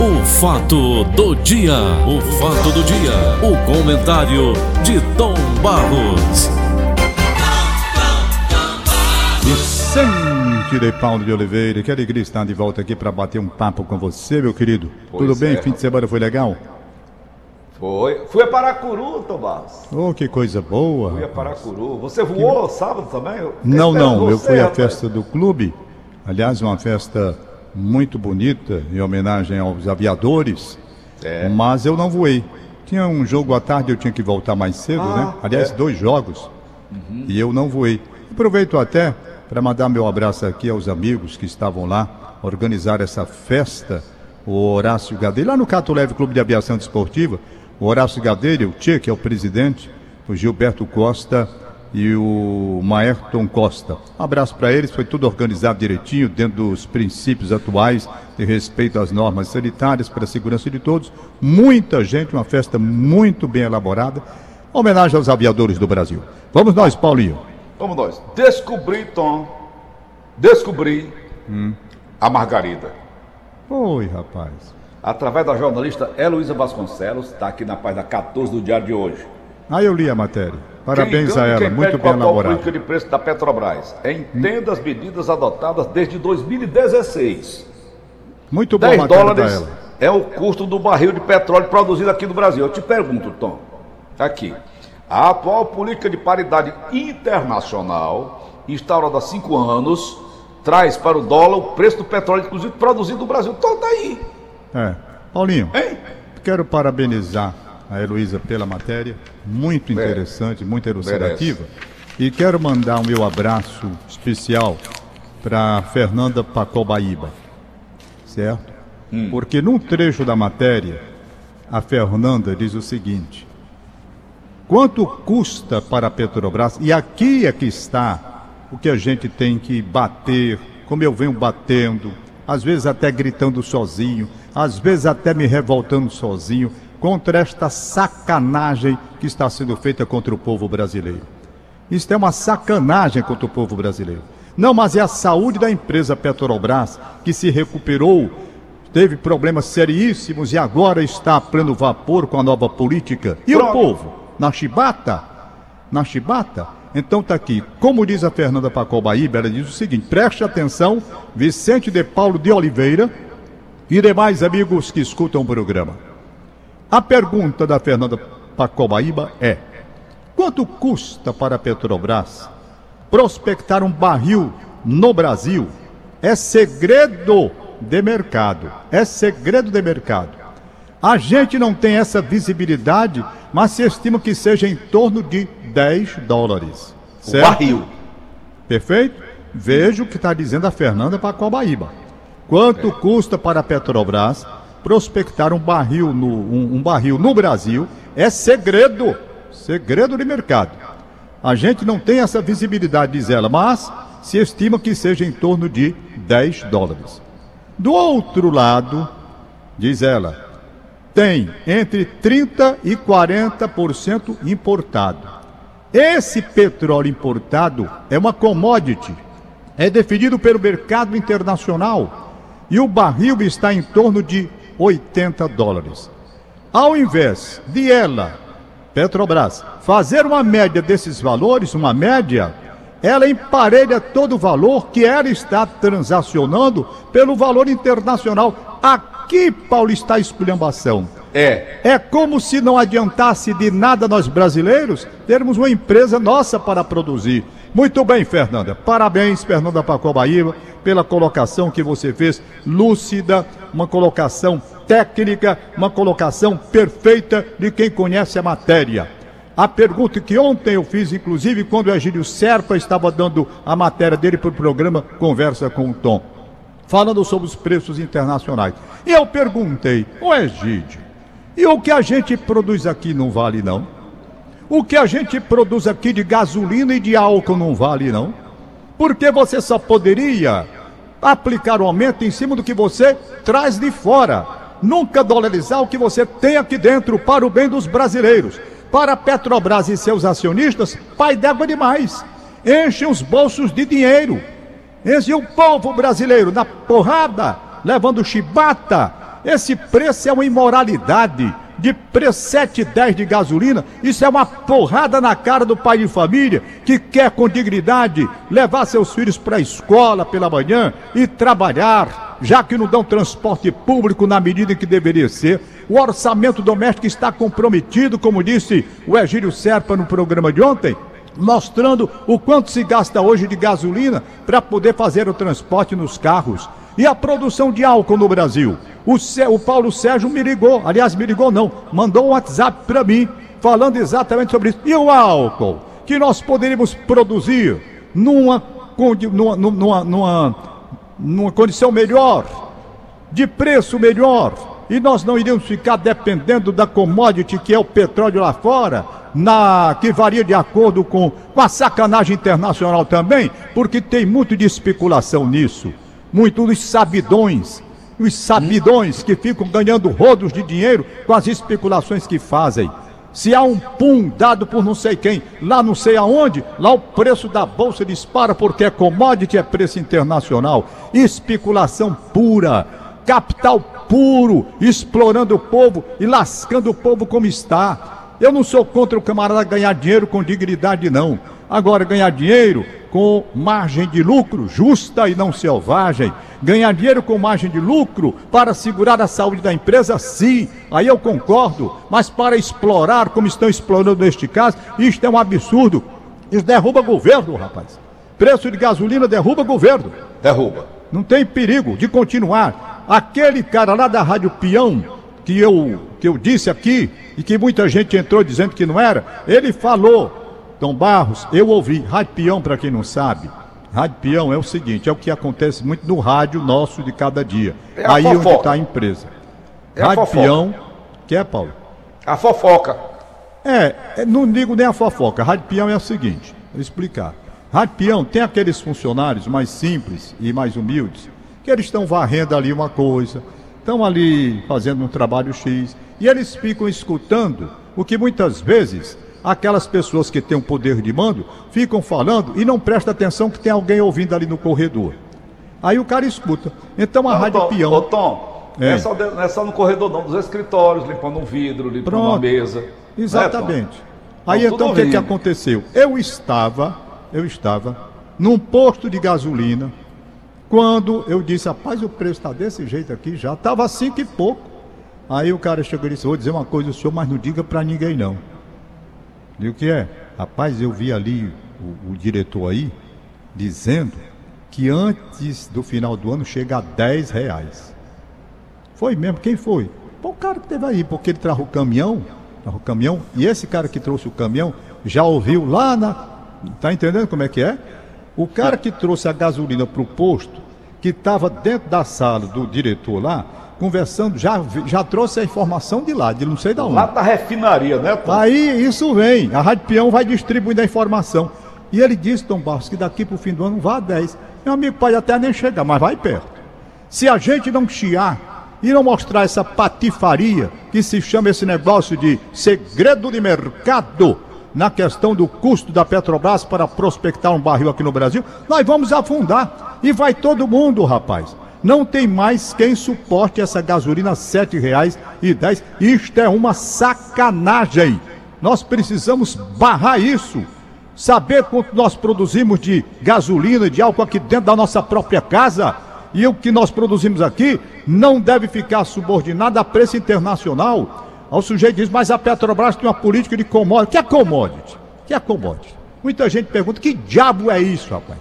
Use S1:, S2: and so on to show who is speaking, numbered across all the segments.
S1: O fato do dia, o fato do dia, o comentário de Tom Barros.
S2: Vicente de Paulo de Oliveira, que alegria estar de volta aqui para bater um papo com você, meu querido.
S3: Pois
S2: Tudo bem?
S3: é,
S2: Fim de semana foi legal?
S3: Foi. Fui a Paracuru, Tomás.
S2: Oh, que coisa boa.
S3: Fui a Paracuru. Você voou sábado também? Eu
S2: Não, não, eu fui à festa do clube. Aliás, uma festa muito bonita, em homenagem aos aviadores.
S3: É.
S2: Mas eu não voei. Tinha um jogo à tarde, eu tinha que voltar mais cedo,
S3: Ah,
S2: né? Aliás,
S3: é.
S2: dois jogos. E eu não voei. Aproveito até para mandar meu abraço aqui aos amigos que estavam lá, organizar essa festa. O Horácio Gadelha, lá no Cato Leve Clube de Aviação Desportiva, o Horácio Gadelha, o Tchê, que é o presidente, o Gilberto Costa e o Maerton Costa. Um abraço para eles, foi tudo organizado direitinho, dentro dos princípios atuais de respeito às normas sanitárias para a segurança de todos. Muita gente, uma festa muito bem elaborada. Homenagem aos aviadores do Brasil. Vamos nós, Paulinho.
S3: Vamos nós. Descobri, Tom. Descobri
S2: Hum.
S3: a Margarida.
S2: Oi, rapaz.
S3: Através da jornalista Heloísa Vasconcelos, está aqui na página 14 do Diário de hoje.
S2: Ah, eu li a matéria. Parabéns a ela, muito bem
S3: com a atual
S2: elaborada.
S3: política de preço da Petrobras. Entenda as medidas adotadas desde 2016.
S2: Muito boa
S3: 10
S2: matéria
S3: dólares
S2: ela.
S3: é o custo do barril de petróleo produzido aqui no Brasil. Eu te pergunto, Tom, aqui. A atual política de paridade internacional, instaurada há cinco anos, traz para o dólar o preço do petróleo, inclusive produzido no Brasil. Então tá aí,
S2: É. Paulinho,
S3: hein?
S2: quero parabenizar a Heloísa pela matéria, muito interessante, muito elucidativa. E quero mandar o meu abraço especial para Fernanda Pacobaíba, certo? Porque num trecho da matéria, a Fernanda diz o seguinte: quanto custa para a Petrobras, e aqui é que está o que a gente tem que bater, como eu venho batendo, às vezes até gritando sozinho, às vezes até me revoltando sozinho, contra esta sacanagem que está sendo feita contra o povo brasileiro. Isso é uma sacanagem contra o povo brasileiro. Não, mas é a saúde da empresa Petrobras que se recuperou, teve problemas seríssimos e agora está a pleno vapor com a nova política. E o povo? Na chibata? Na chibata? Então tá aqui. Como diz a Fernanda Pacobaíba, ela diz o seguinte: preste atenção, Vicente de Paulo de Oliveira e demais amigos que escutam o programa. A pergunta da Fernanda Pacobaíba é: quanto custa para a Petrobras prospectar um barril no Brasil? É segredo de mercado. É segredo de mercado. A gente não tem essa visibilidade, mas se estima que seja em torno de 10 dólares.
S3: O
S2: Certo?
S3: barril.
S2: Perfeito? Veja o que está dizendo a Fernanda Pacobaíba. Quanto custa para a Petrobras prospectar um barril no, um, um barril no Brasil? É segredo. Segredo de mercado. A gente não tem essa visibilidade, diz ela, mas se estima que seja em torno de 10 dólares. Do outro lado, diz ela, tem entre 30% e 40% importado. Esse petróleo importado é uma commodity, é definido pelo mercado internacional e o barril está em torno de 80 dólares. Ao invés de ela, Petrobras, fazer uma média desses valores, uma média, ela emparelha todo o valor que ela está transacionando pelo valor internacional. Aqui, Paulo, está a esculhambação.
S3: É.
S2: É como se não adiantasse de nada nós brasileiros termos uma empresa nossa para produzir. Muito bem, Fernanda. Parabéns, Fernanda Pacobaíba, pela colocação que você fez, lúcida, uma colocação técnica, uma colocação perfeita de quem conhece a matéria. A pergunta que ontem eu fiz, inclusive, quando o Egílio Serpa estava dando a matéria dele para o programa Conversa com o Tom, falando sobre os preços internacionais. E eu perguntei, ô Egídio, e o que a gente produz aqui não vale não? O que a gente produz aqui de gasolina e de álcool não vale não? Porque você só poderia aplicar o aumento em cima do que você traz de fora. Nunca dolarizar o que você tem aqui dentro para o bem dos brasileiros. Para a Petrobras e seus acionistas, pai d'água demais. Enchem os bolsos de dinheiro. Enchem o povo brasileiro na porrada, levando chibata, Esse preço é uma imoralidade. De preço 7,10 de gasolina, isso é uma porrada na cara do pai de família que quer com dignidade levar seus filhos para a escola pela manhã e trabalhar, já que não dão transporte público na medida em que deveria ser. O orçamento doméstico está comprometido, como disse o Egílio Serpa no programa de ontem, mostrando o quanto se gasta hoje de gasolina para poder fazer o transporte nos carros. E a produção de álcool no Brasil? O, o Paulo Sérgio me ligou, aliás, me ligou não, mandou um WhatsApp para mim, falando exatamente sobre isso. E o álcool que nós poderíamos produzir numa, numa, numa, numa, numa condição melhor, de preço melhor, e nós não iríamos ficar dependendo da commodity que é o petróleo lá fora, na que varia de acordo com, com a sacanagem internacional também, porque tem muito de especulação nisso muito dos sabidões, os sabidões que ficam ganhando rodos de dinheiro com as especulações que fazem. Se há um pum dado por não sei quem, lá não sei aonde, lá o preço da bolsa dispara porque é commodity, é preço internacional. Especulação pura, capital puro, explorando o povo e lascando o povo como está. Eu não sou contra o camarada ganhar dinheiro com dignidade, não. Agora, ganhar dinheiro com margem de lucro justa e não selvagem. Ganhar dinheiro com margem de lucro para segurar a saúde da empresa, sim, aí eu concordo. Mas para explorar, como estão explorando neste caso, isto é um absurdo. Isso derruba governo, rapaz. Preço de gasolina derruba governo.
S3: Derruba.
S2: Não tem perigo de continuar. Aquele cara lá da Rádio Peão, que eu, que eu disse aqui, e que muita gente entrou dizendo que não era, ele falou Dom Barros, eu ouvi. Rádio Peão, para quem não sabe, Rádio Peão é o seguinte: é o que acontece muito no rádio nosso de cada dia. É Aí fofoca. onde está a empresa. É rádio a Peão, que é, Paulo?
S3: A fofoca.
S2: É, é, não digo nem a fofoca. Rádio Peão é o seguinte: vou explicar. Rádio Peão tem aqueles funcionários mais simples e mais humildes, que eles estão varrendo ali uma coisa, estão ali fazendo um trabalho X, e eles ficam escutando o que muitas vezes aquelas pessoas que têm um poder de mando ficam falando e não prestam atenção que tem alguém ouvindo ali no corredor. Aí o cara escuta. Então a não, Rádio
S3: Tom,
S2: Peão.
S3: Ô, Tom, é. Não, é só, não é só no corredor, não, dos escritórios, limpando um vidro, limpando Pronto. uma mesa. Né,
S2: Exatamente. Aí então o que, que aconteceu? Eu estava, eu estava num posto de gasolina quando eu disse, rapaz, o preço está desse jeito aqui, já estava cinco e pouco. Aí o cara chegou e disse, vou dizer uma coisa ao senhor, mas não diga para ninguém não. E o que é? Rapaz, eu vi ali o, o, diretor aí dizendo que antes do final do ano chega a 10 reais. Foi mesmo? Quem foi? Pô, o cara que teve aí, porque ele traz o caminhão, o caminhão, e esse cara que trouxe o caminhão já ouviu lá na. Tá entendendo como é que é? O cara que trouxe a gasolina para o posto, que estava dentro da sala do diretor lá, conversando, já, já trouxe a informação de lá, de não sei da onde.
S3: Lá da refinaria, né,
S2: pô? Aí isso vem, a Rádio Peão vai distribuindo a informação. E ele disse, Tom Barros, que daqui para o fim do ano vá a 10. Meu amigo pode até nem chegar, mas vai perto. Se a gente não chiar e não mostrar essa patifaria que se chama esse negócio de segredo de mercado na questão do custo da Petrobras para prospectar um barril aqui no Brasil, nós vamos afundar. E vai todo mundo, rapaz. Não tem mais quem suporte essa gasolina R$ 7,10. Isto é uma sacanagem. Nós precisamos barrar isso. Saber quanto nós produzimos de gasolina, de álcool aqui dentro da nossa própria casa. E o que nós produzimos aqui não deve ficar subordinado a preço internacional. O sujeito diz, mas a Petrobras tem uma política de commodity. Que é commodity? Que é commodity? Muita gente pergunta, que diabo é isso, rapaz?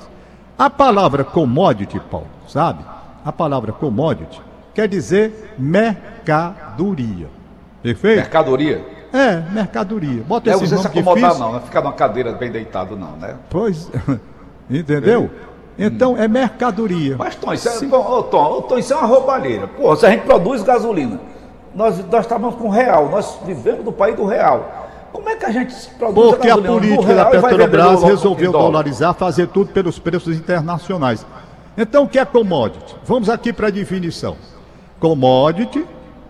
S2: A palavra commodity, Paulo, sabe? A palavra commodity quer dizer mercadoria. Perfeito?
S3: Mercadoria?
S2: É, mercadoria.
S3: Bota é, esse você se acomodar difícil. não, não ficar numa cadeira bem deitado não, né?
S2: Pois, entendeu? Então hum. é mercadoria.
S3: Mas Tom, isso é, Tom, Tom, isso é uma roubalheira. Pô, se a gente produz gasolina, nós, nós estamos com real, nós vivemos no país do real. Como é que a gente produz
S2: Porque a, a política da Petrobras resolveu dolarizar, fazer tudo pelos preços internacionais. Então, o que é commodity? Vamos aqui para a definição. Commodity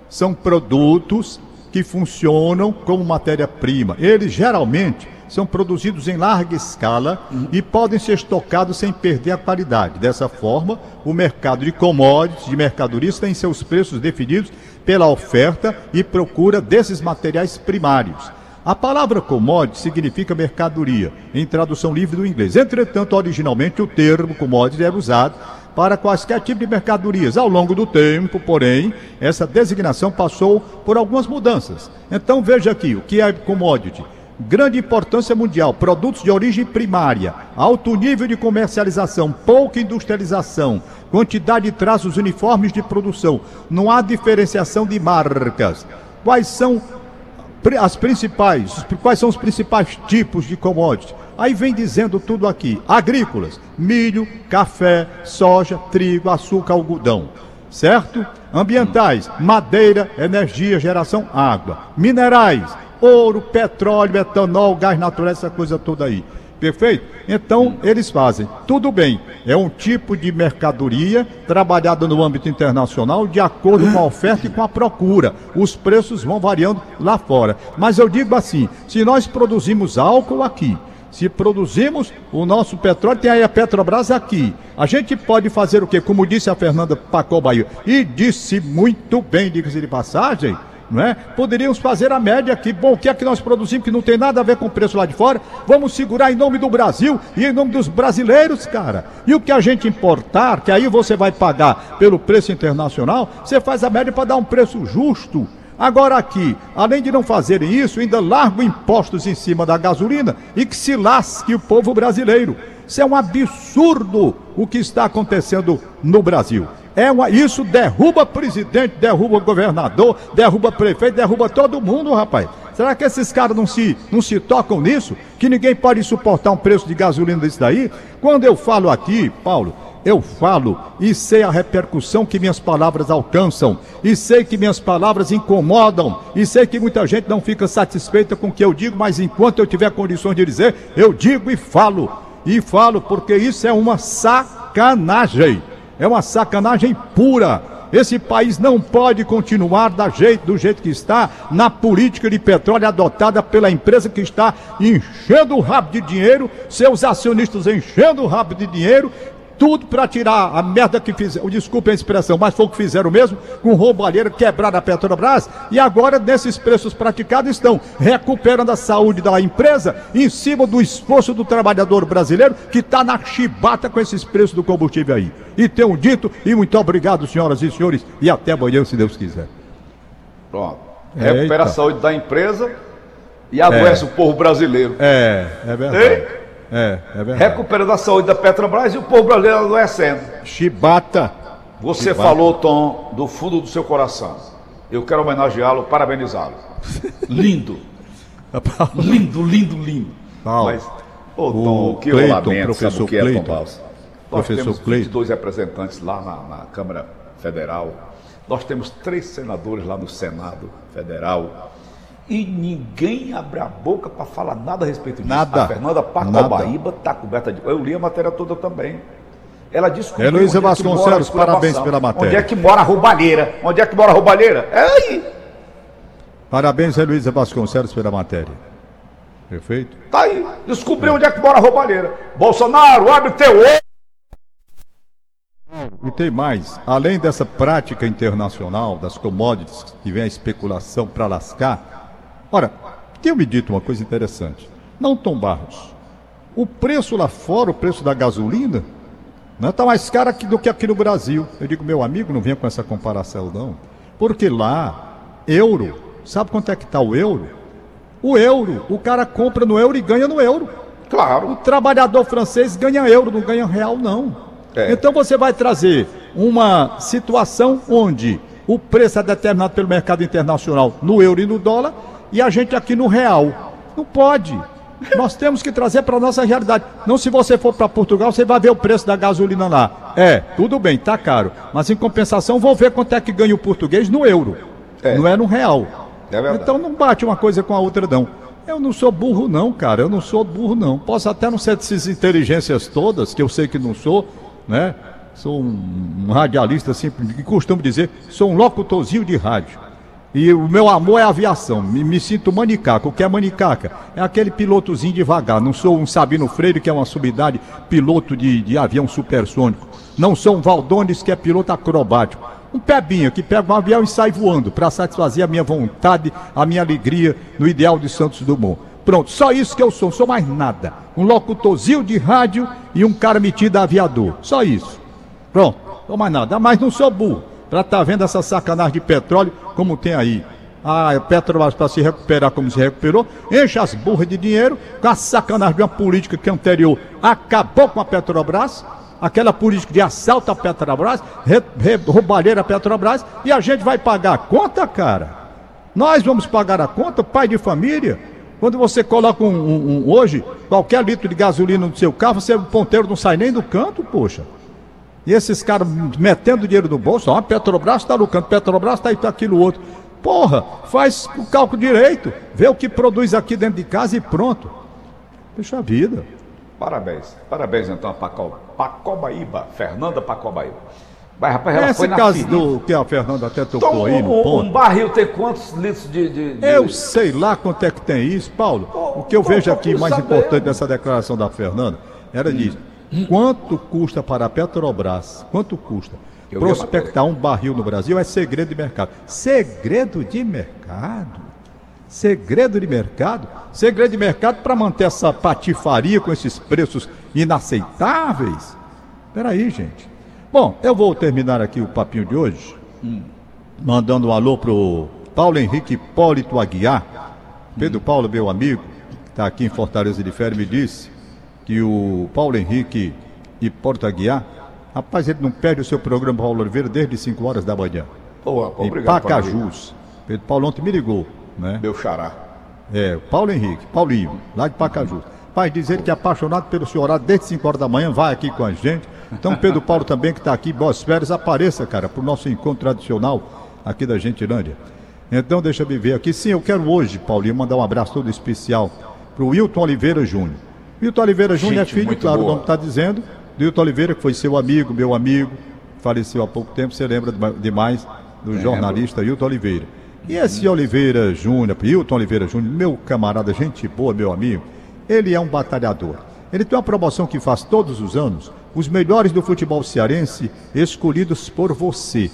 S2: são produtos que funcionam como matéria-prima. Eles geralmente são produzidos em larga escala e podem ser estocados sem perder a qualidade. Dessa forma, o mercado de commodities, de mercadorias, tem seus preços definidos pela oferta e procura desses materiais primários. A palavra commodity significa mercadoria, em tradução livre do inglês. Entretanto, originalmente o termo commodity era usado para quaisquer tipo de mercadorias. Ao longo do tempo, porém, essa designação passou por algumas mudanças. Então veja aqui o que é commodity. Grande importância mundial, produtos de origem primária, alto nível de comercialização, pouca industrialização, quantidade de traços uniformes de produção, não há diferenciação de marcas. Quais são as principais, quais são os principais tipos de commodities? Aí vem dizendo tudo aqui: agrícolas, milho, café, soja, trigo, açúcar, algodão. Certo? Ambientais, madeira, energia, geração, água. Minerais, ouro, petróleo, etanol, gás natural, essa coisa toda aí. Perfeito? Então, eles fazem. Tudo bem, é um tipo de mercadoria trabalhada no âmbito internacional de acordo com a oferta e com a procura. Os preços vão variando lá fora. Mas eu digo assim: se nós produzimos álcool aqui, se produzimos o nosso petróleo, tem aí a Petrobras aqui. A gente pode fazer o quê? Como disse a Fernanda Pacó Bahia, e disse muito bem, diga-se de passagem não é? Poderíamos fazer a média aqui. Bom, o que é que nós produzimos que não tem nada a ver com o preço lá de fora? Vamos segurar em nome do Brasil e em nome dos brasileiros, cara. E o que a gente importar, que aí você vai pagar pelo preço internacional, você faz a média para dar um preço justo. Agora aqui, além de não fazerem isso, ainda largam impostos em cima da gasolina e que se lasque o povo brasileiro. Isso é um absurdo o que está acontecendo no Brasil. É uma, isso derruba presidente, derruba governador, derruba prefeito, derruba todo mundo, rapaz. Será que esses caras não se, não se tocam nisso? Que ninguém pode suportar um preço de gasolina desse daí? Quando eu falo aqui, Paulo, eu falo e sei a repercussão que minhas palavras alcançam, e sei que minhas palavras incomodam, e sei que muita gente não fica satisfeita com o que eu digo, mas enquanto eu tiver condições de dizer, eu digo e falo. E falo porque isso é uma sacanagem. É uma sacanagem pura. Esse país não pode continuar jeito, do jeito que está na política de petróleo adotada pela empresa que está enchendo o rabo de dinheiro, seus acionistas enchendo o rabo de dinheiro tudo para tirar a merda que fizeram, desculpe a expressão, mas foi o que fizeram mesmo, com roubalheira, quebrar a Petrobras, e agora nesses preços praticados estão recuperando a saúde da empresa em cima do esforço do trabalhador brasileiro que está na chibata com esses preços do combustível aí. E tenho dito, e muito obrigado, senhoras e senhores, e até amanhã, se Deus quiser.
S3: Pronto. Recupera Eita. a saúde da empresa e adoece é. o povo brasileiro.
S2: É, é verdade.
S3: É, é verdade. Recuperando a saúde da Petrobras e o povo brasileiro adoecendo.
S2: Chibata.
S3: Você Chibata. falou, Tom, do fundo do seu coração. Eu quero homenageá-lo, parabenizá-lo. lindo. lindo, lindo, lindo.
S2: Paulo,
S3: Mas, ô, Tom, o que Clayton, eu lamento, professor sabe o que é, Tom Nós professor temos 22 Clayton. representantes lá na, na Câmara Federal. Nós temos três senadores lá no Senado Federal e ninguém abre a boca para falar nada a respeito disso.
S2: Nada.
S3: A Fernanda Pacobaíba está coberta de. Eu li a matéria toda também. Ela descobriu.
S2: Heloísa é Vasconcelos, parabéns pela matéria.
S3: Onde é que mora a roubalheira? Onde é que mora a roubalheira? É aí.
S2: Parabéns, Heloísa Vasconcelos, pela matéria. Perfeito?
S3: Tá aí. Descobriu é. onde é que mora a roubalheira. Bolsonaro, abre teu olho.
S2: E tem mais, além dessa prática internacional das commodities que vem a especulação para lascar, Ora, tenho me dito uma coisa interessante. Não, Tom Barros, o preço lá fora, o preço da gasolina, não está mais caro aqui do que aqui no Brasil. Eu digo, meu amigo, não venha com essa comparação, não. Porque lá, euro, sabe quanto é que está o euro? O euro, o cara compra no euro e ganha no euro.
S3: Claro.
S2: O trabalhador francês ganha euro, não ganha real, não. É. Então você vai trazer uma situação onde o preço é determinado pelo mercado internacional no euro e no dólar e a gente aqui no real. Não pode. Nós temos que trazer para a nossa realidade. Não se você for para Portugal, você vai ver o preço da gasolina lá. É, tudo bem, tá caro. Mas em compensação, vou ver quanto é que ganha o português no euro. É. Não é no real. É então não bate uma coisa com a outra, não. Eu não sou burro, não, cara. Eu não sou burro, não. Posso até não ser dessas inteligências todas, que eu sei que não sou, né? Sou um, radialista, assim, que costumo dizer, sou um locutorzinho de rádio. E o meu amor é aviação. Me, me sinto manicaca. O que é manicaca? É aquele pilotozinho devagar. Não sou um Sabino Freire, que é uma subidade piloto de, de avião supersônico. Não sou um Valdones, que é piloto acrobático. Um pebinho que pega um avião e sai voando para satisfazer a minha vontade, a minha alegria no ideal de Santos Dumont. Pronto, só isso que eu sou, sou mais nada. Um locutorzinho de rádio e um cara metido aviador. Só isso. Pronto, sou mais nada. Mas não sou burro para estar tá vendo essa sacanagem de petróleo como tem aí. A Petrobras para se recuperar como se recuperou, enche as burras de dinheiro com a sacanagem de uma política que anterior acabou com a Petrobras, aquela política de assalto à Petrobras, roubalheira à Petrobras, e a gente vai pagar a conta, cara. Nós vamos pagar a conta, pai de família. Quando você coloca um, um, um, hoje, qualquer litro de gasolina no seu carro, você, o ponteiro não sai nem do canto, poxa. E esses caras metendo dinheiro no bolso, ó, a Petrobras está no canto, Petrobras está tá aquilo outro. Porra, faz o cálculo direito, vê o que produz aqui dentro de casa e pronto. Deixa a vida.
S3: Parabéns, parabéns então a Pacobaíba, Fernanda Pacobaíba. Mas, rapaz, ela
S2: Esse caso do que a Fernanda até tocou então, aí no
S3: um,
S2: ponto.
S3: Um barril tem quantos litros de, de, de,
S2: Eu sei lá quanto é que tem isso, Paulo. O que eu vejo aqui mais saber. importante dessa declaração da Fernanda era hum. disso. Quanto custa para a Petrobras? Quanto custa? Eu prospectar um barril no Brasil é segredo de mercado. Segredo de mercado? Segredo de mercado? Segredo de mercado para manter essa patifaria com esses preços inaceitáveis? Peraí, gente. Bom, eu vou terminar aqui o papinho de hoje, hum. mandando um alô pro Paulo Henrique Hipólito Aguiar. Pedro hum. Paulo, meu amigo, que está aqui em Fortaleza de Ferro, me disse que o Paulo Henrique Hipólito Aguiar, rapaz, ele não perde o seu programa Paulo Oliveira desde 5 horas da manhã.
S3: Boa,
S2: obrigado. Em Pacajus. Pedro Paulo ontem me ligou, né?
S3: Meu xará.
S2: É, Paulo Henrique, Paulinho, lá de Pacajus. Pai, dizer que é apaixonado pelo senhor desde 5 horas da manhã, vai aqui com a gente então, Pedro Paulo também, que está aqui, boas férias, apareça, cara, para o nosso encontro tradicional aqui da Gentilândia. Então, deixa eu ver aqui. Sim, eu quero hoje, Paulinho, mandar um abraço todo especial para o Wilton Oliveira Júnior. Wilton Oliveira Júnior é filho, claro, boa. o nome está dizendo, do Wilton Oliveira, que foi seu amigo, meu amigo, faleceu há pouco tempo, você lembra demais do jornalista Wilton Oliveira. E esse Oliveira Júnior, Wilton Oliveira Júnior, meu camarada, gente boa, meu amigo, ele é um batalhador. Ele tem uma promoção que faz todos os anos, os melhores do futebol cearense escolhidos por você.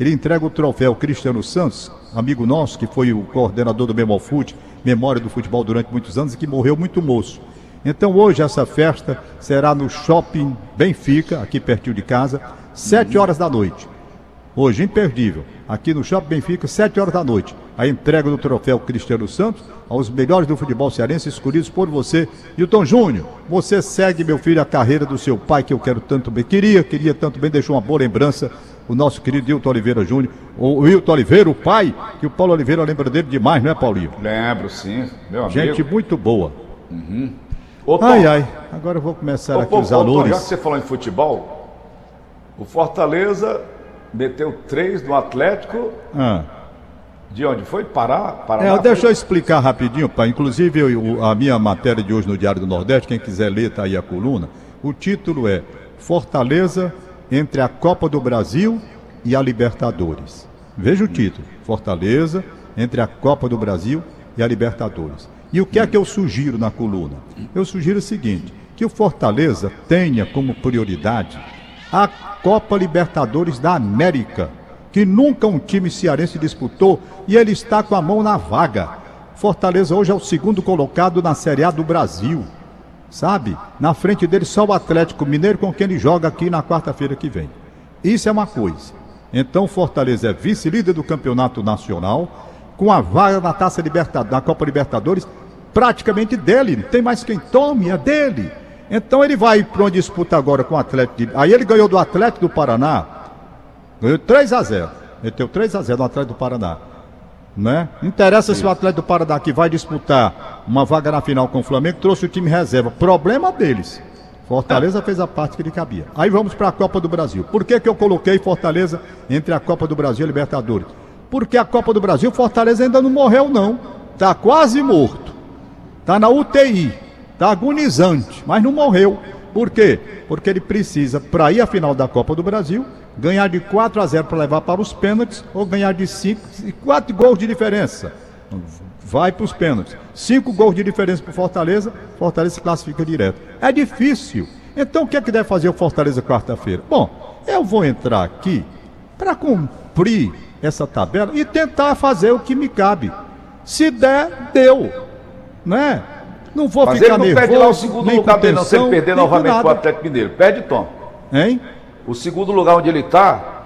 S2: Ele entrega o troféu Cristiano Santos, amigo nosso, que foi o coordenador do Memofute, memória do futebol durante muitos anos e que morreu muito moço. Então hoje essa festa será no Shopping Benfica, aqui pertinho de casa, sete horas da noite. Hoje, imperdível, aqui no Shopping Benfica, sete horas da noite. A entrega do troféu Cristiano Santos aos melhores do futebol cearense escolhidos por você. Hilton Júnior, você segue, meu filho, a carreira do seu pai, que eu quero tanto bem. Queria, queria tanto bem, deixou uma boa lembrança. O nosso querido Hilton Oliveira Júnior, o Hilton Oliveira, o pai, que o Paulo Oliveira lembra dele demais, não é, Paulinho?
S3: Lembro, sim, meu amigo.
S2: Gente muito boa.
S3: Uhum.
S2: Ô, ai, ai, agora eu vou começar ô, aqui os valores.
S3: já que você falou em futebol, o Fortaleza meteu três no Atlético. Ah. De onde foi? Pará?
S2: Paraná, é, deixa eu explicar rapidinho, pai. Inclusive, eu, a minha matéria de hoje no Diário do Nordeste, quem quiser ler, tá aí a coluna. O título é Fortaleza entre a Copa do Brasil e a Libertadores. Veja o título: Fortaleza entre a Copa do Brasil e a Libertadores. E o que é que eu sugiro na coluna? Eu sugiro o seguinte: que o Fortaleza tenha como prioridade a Copa Libertadores da América que nunca um time cearense disputou e ele está com a mão na vaga. Fortaleza hoje é o segundo colocado na Série A do Brasil. Sabe? Na frente dele só o Atlético Mineiro com quem ele joga aqui na quarta-feira que vem. Isso é uma coisa. Então Fortaleza é vice-líder do campeonato nacional, com a vaga na Taça Libertadores, na Copa Libertadores, praticamente dele. Não tem mais quem tome, é dele. Então ele vai para uma disputa agora com o Atlético. Aí ele ganhou do Atlético do Paraná Ganhou 3 a 0 Meteu 3 a 0 no Atlético do Paraná. Né? Não interessa se o Atlético do Paraná que vai disputar uma vaga na final com o Flamengo trouxe o time reserva. Problema deles. Fortaleza fez a parte que lhe cabia. Aí vamos para a Copa do Brasil. Por que, que eu coloquei Fortaleza entre a Copa do Brasil e a Libertadores? Porque a Copa do Brasil, Fortaleza ainda não morreu, não. Está quase morto. Está na UTI. Está agonizante, mas não morreu. Por quê? Porque ele precisa, para ir à final da Copa do Brasil, ganhar de 4 a 0 para levar para os pênaltis ou ganhar de 5 e 4 gols de diferença. Vai para os pênaltis. 5 gols de diferença para o Fortaleza, Fortaleza se classifica direto. É difícil. Então o que é que deve fazer o Fortaleza quarta-feira? Bom, eu vou entrar aqui para cumprir essa tabela e tentar fazer o que me cabe. Se der, deu. Né? Não vou
S3: Mas
S2: ficar
S3: ele não
S2: nervoso.
S3: perde lá o segundo lugar dele, não, se ele perder novamente para o. Atlético Mineiro. Perde, Tom.
S2: Hein?
S3: O segundo lugar onde ele está,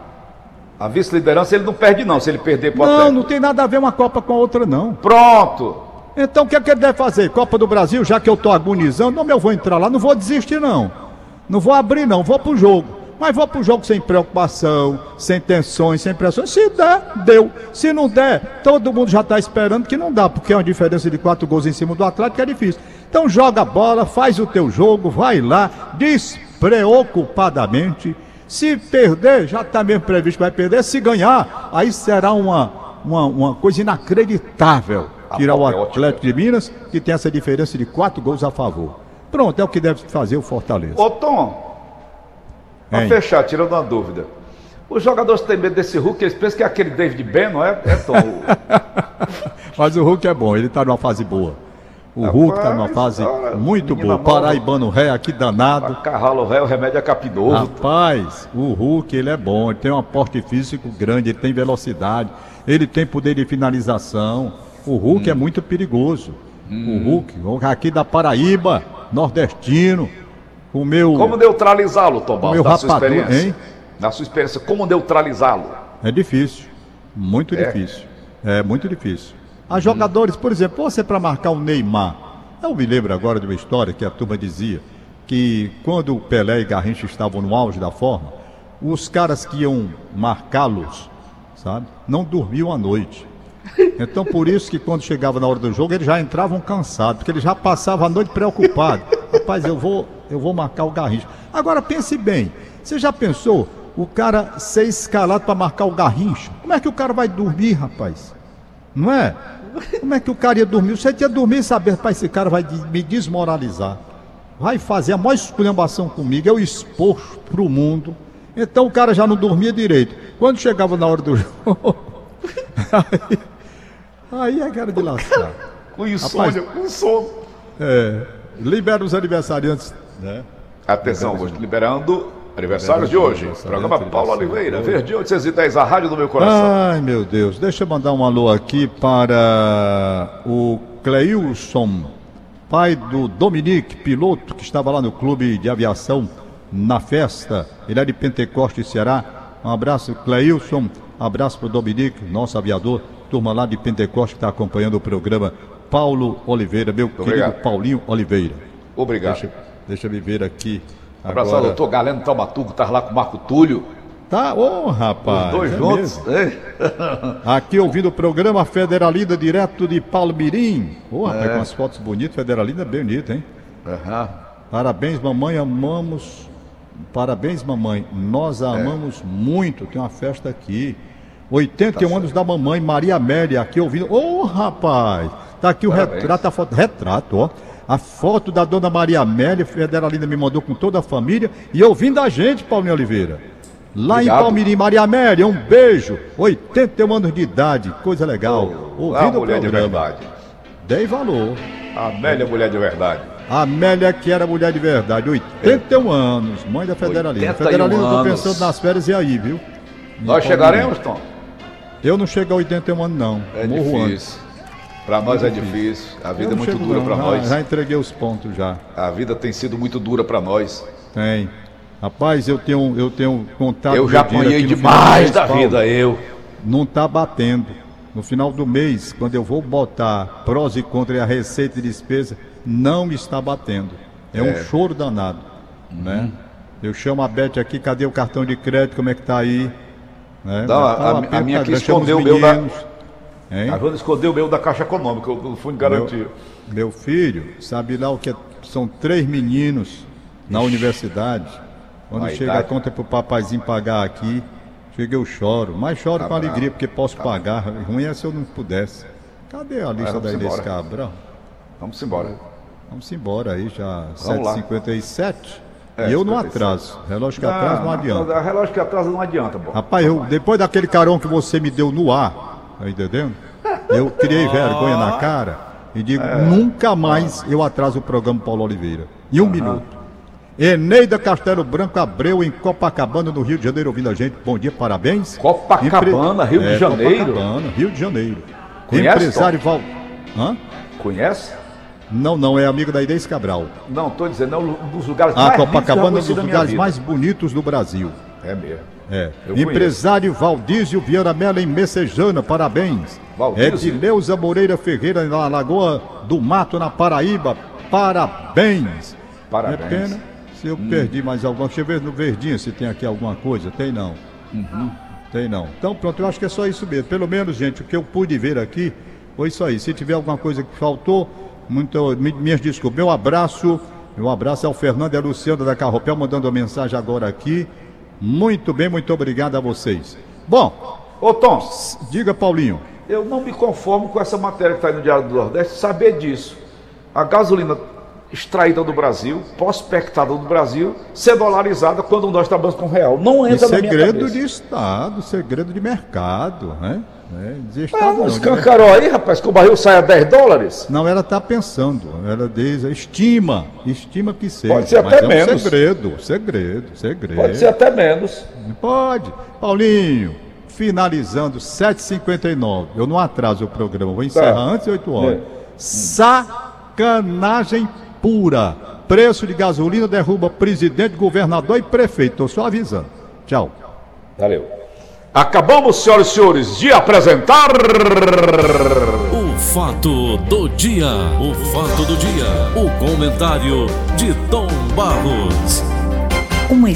S3: a vice-liderança, ele não perde, não, se ele perder para o
S2: Não,
S3: Atlético.
S2: não tem nada a ver uma Copa com a outra, não.
S3: Pronto.
S2: Então o que, é que ele deve fazer? Copa do Brasil, já que eu estou agonizando, não, eu vou entrar lá, não vou desistir, não. Não vou abrir, não, vou pro jogo. Mas vou pro jogo sem preocupação, sem tensões, sem pressões. Se der, deu. Se não der, todo mundo já está esperando que não dá, porque é uma diferença de quatro gols em cima do Atlético é difícil. Então joga a bola, faz o teu jogo, vai lá, despreocupadamente. Se perder, já está mesmo previsto que vai perder. Se ganhar, aí será uma, uma, uma coisa inacreditável. Tirar o
S3: Apoteótica.
S2: Atlético de Minas, que tem essa diferença de quatro gols a favor. Pronto, é o que deve fazer o Fortaleza.
S3: Ô, Tom, para fechar, tirando uma dúvida. Os jogadores têm medo desse Hulk, eles pensam que é aquele David Ben, não é? É, Tom.
S2: Mas o Hulk é bom, ele está numa fase boa. O Hulk está numa fase
S3: olha,
S2: muito boa.
S3: nova.
S2: Paraibano ré aqui danado.
S3: Carralo Ré, o remédio é capinoso.
S2: Rapaz, o Hulk ele é bom, ele tem um aporte físico grande, ele tem velocidade, ele tem poder de finalização. O Hulk
S3: Hum.
S2: é muito perigoso. O Hulk, o aqui da Paraíba, nordestino, o meu.
S3: Como neutralizá-lo, Tom Barros,
S2: meu
S3: na sua experiência?
S2: hein?
S3: Na sua experiência, como neutralizá-lo?
S2: É difícil. Muito
S3: É?
S2: difícil. É muito difícil. Há jogadores, por exemplo, você para marcar o Neymar. Eu me lembro agora de uma história que a turma dizia que quando o Pelé e Garrincha estavam no auge da forma, os caras que iam marcá-los, sabe, não dormiam à noite. Então por isso que quando chegava na hora do jogo, eles já entravam cansados, porque eles já passavam a noite preocupados. Rapaz, eu vou, eu vou marcar o Garrincha. Agora pense bem, você já pensou o cara ser escalado para marcar o Garrincha? Como é que o cara vai dormir, rapaz? Não é? Como é que o cara ia dormir? Você ia dormir e saber, rapaz, esse cara vai me desmoralizar. Vai fazer a maior esculhambação comigo, eu expor pro mundo. Então o cara já não dormia direito. Quando chegava na hora do jogo, aí, aí é cara de lascar.
S3: Com insônia, com sono.
S2: É, libera os aniversariantes, né?
S3: Atenção, hoje liberando aniversários de hoje.
S2: Aniversário,
S3: Programa Paulo
S2: aniversário.
S3: Oliveira, Verde 810, a rádio do meu coração.
S2: Ai, meu Deus. Deixa eu mandar um alô aqui para o Cleilson, pai do Dominique, piloto que estava lá no clube de aviação na festa. Ele é de Pentecoste, Ceará. Um abraço, Cleilson. Abraço para o Dominique, nosso aviador. Turma lá de Pentecoste que está acompanhando o programa. Paulo Oliveira, meu querido
S3: obrigado.
S2: Paulinho Oliveira.
S3: Obrigado.
S2: Deixa, deixa eu ver aqui.
S3: Abraço ao
S2: Agora,
S3: doutor Galeno Taumatuco, tá lá com o Marco Túlio.
S2: tá, ô rapaz.
S3: Os dois
S2: é
S3: juntos. hein?
S2: Aqui ouvindo o programa Federalida direto de Palmirim. Ô, rapaz,
S3: É.
S2: com as fotos bonitas, Federalida é bem bonita, hein?
S3: Aham.
S2: Parabéns, mamãe, amamos. Parabéns, mamãe. Nós
S3: É.
S2: a amamos muito. Tem uma festa aqui. 81 anos da mamãe, Maria Amélia, aqui ouvindo. Ô, rapaz! Tá aqui o
S3: Parabéns.
S2: retrato, a foto. Retrato, ó. A foto da dona Maria Amélia, Federalina me mandou com toda a família e ouvindo a gente, Paulinho Oliveira. Lá
S3: Obrigado.
S2: em Palmirim, Maria Amélia, um beijo. 81 anos de idade, coisa legal.
S3: a
S2: ouvindo o
S3: mulher de
S2: programa.
S3: verdade.
S2: Dei valor.
S3: A Amélia, mulher de verdade.
S2: A Amélia, que era mulher de verdade, 81 anos, mãe da Federalina.
S3: 81
S2: Federalina, eu tô
S3: anos.
S2: pensando nas férias e aí, viu?
S3: Nós chegaremos, Tom?
S2: Eu não chego a 81 anos, não.
S3: É
S2: Morro antes.
S3: Para nós é difícil. A vida é muito dura para nós.
S2: Já entreguei os pontos já.
S3: A vida tem sido muito dura para nós.
S2: Tem. Rapaz, eu tenho, eu tenho contato.
S3: Eu já apanhei demais da vida, eu.
S2: Não tá batendo. No final do mês, quando eu vou botar prós e contras e a receita e despesa, não está batendo. É, um choro danado, né? Eu chamo a Beth aqui, cadê o cartão de crédito, como é que tá aí? Né?
S3: Não, a- a- a minha aqui escondeu o meu da-
S2: hein?
S3: A Joana escondeu o meu da Caixa Econômica, o fundo de garantia.
S2: Meu filho, sabe lá o que é- são três meninos na universidade. Quando
S3: A
S2: chega
S3: idade.
S2: a conta pro papaizinho pagar aqui, chega eu choro. Mas choro
S3: Tá
S2: com
S3: bravo.
S2: alegria, porque posso pagar. Ruim é se eu não pudesse. Cadê a lista da Inês. Cabral?
S3: Vamos embora.
S2: Vamos embora aí, já
S3: Vamos lá.
S2: 7h57.
S3: É,
S2: e eu não
S3: 57.
S2: atraso. Relógio que atrasa não adianta.
S3: Relógio que atrasa não adianta, bom.
S2: Rapaz, eu, depois daquele carão que você me deu no ar, tá entendendo? Eu criei vergonha na cara e digo, nunca mais eu atraso o programa Paulo Oliveira. Em um minuto. Eneida Castelo Branco Abreu, em Copacabana, no Rio de Janeiro, ouvindo a gente. Bom dia, parabéns.
S3: Copacabana, Rio de Janeiro?
S2: Copacabana, Rio de Janeiro.
S3: Conhece,
S2: Empresário Val... Hã?
S3: Conhece?
S2: Não, não, é amigo da Inês Cabral.
S3: Não, tô dizendo, é um dos lugares
S2: Ah,
S3: mais
S2: Copacabana é um dos lugares mais bonitos do Brasil.
S3: É mesmo.
S2: É.
S3: Eu
S2: Empresário Valdísio Vieira Mela em Messejana, parabéns.
S3: Valdísio?
S2: Edileuza Moreira Ferreira na Lagoa do Mato, na Paraíba, parabéns.
S3: Parabéns. Hum.
S2: É pena se eu perdi mais alguma. Deixa eu ver no verdinho se tem aqui alguma coisa. Tem não.
S3: Uhum.
S2: Tem não. Então pronto, eu acho que é só isso mesmo. Pelo menos, gente, o que eu pude ver aqui foi isso aí. Se tiver alguma coisa que faltou, muito, mi- minhas desculpas. Meu abraço, meu abraço ao Fernando e a Luciana da Carropel mandando uma mensagem agora aqui. Muito bem, muito obrigado a vocês. Bom,
S3: Ô, Tom,
S2: diga Paulinho.
S3: eu não me conformo com essa matéria que está no Diário do Nordeste, saber disso. A gasolina extraída do Brasil, prospectada do Brasil, ser dolarizada quando nós trabalhamos com real. Não
S2: E
S3: entra na minha
S2: segredo de Estado, segredo de mercado, né? É, de
S3: Ah,
S2: Estado
S3: não
S2: não,
S3: escancarou aí, rapaz, que o barril sai a 10 dólares?
S2: Não, ela está pensando, ela diz, estima, estima que seja.
S3: Pode ser até
S2: é um
S3: menos.
S2: segredo, segredo, segredo.
S3: Pode ser até menos.
S2: Pode. Paulinho, finalizando, 7h59. Eu não atraso o programa, vou encerrar
S3: Tá.
S2: antes de 8 horas.
S3: É.
S2: Sacanagem pura. Preço de gasolina derruba presidente, governador e prefeito. Estou só avisando. Tchau.
S3: Valeu. Acabamos, senhoras e senhores, de apresentar.
S1: O fato do dia, o fato do dia, o comentário de Tom Barros.